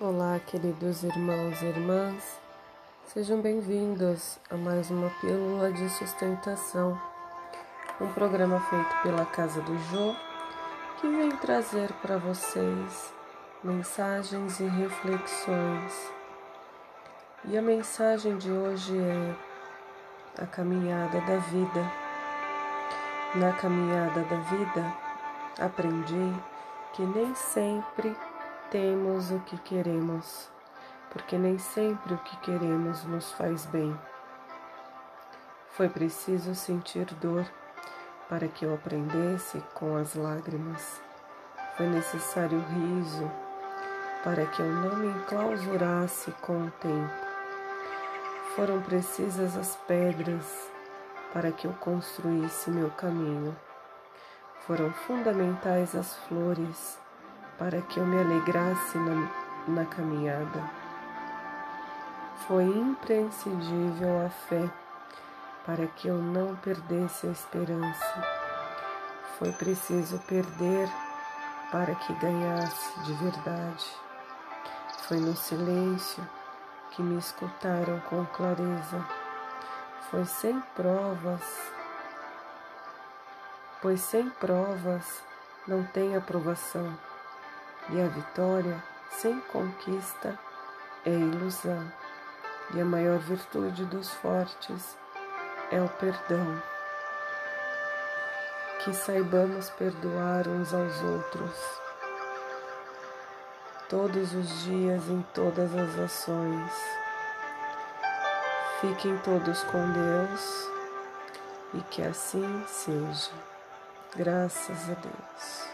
Olá, queridos irmãos e irmãs, sejam bem-vindos a mais uma Pílula de Sustentação, um programa feito pela Casa do Jô que vem trazer para vocês mensagens e reflexões. E a mensagem de hoje é a caminhada da vida. Na caminhada da vida, aprendi que nem sempre temos o que queremos, porque nem sempre o que queremos nos faz bem. Foi preciso sentir dor para que eu aprendesse com as lágrimas. Foi necessário riso para que eu não me enclausurasse com o tempo. Foram precisas as pedras para que eu construísse meu caminho. Foram fundamentais as flores para que eu me alegrasse na, na caminhada. Foi imprescindível a fé para que eu não perdesse a esperança. Foi preciso perder para que ganhasse de verdade. Foi no silêncio que me escutaram com clareza. Foi sem provas, pois sem provas não tem aprovação. E a vitória sem conquista é ilusão, e a maior virtude dos fortes é o perdão. Que saibamos perdoar uns aos outros, todos os dias, em todas as ações. Fiquem todos com Deus e que assim seja. Graças a Deus.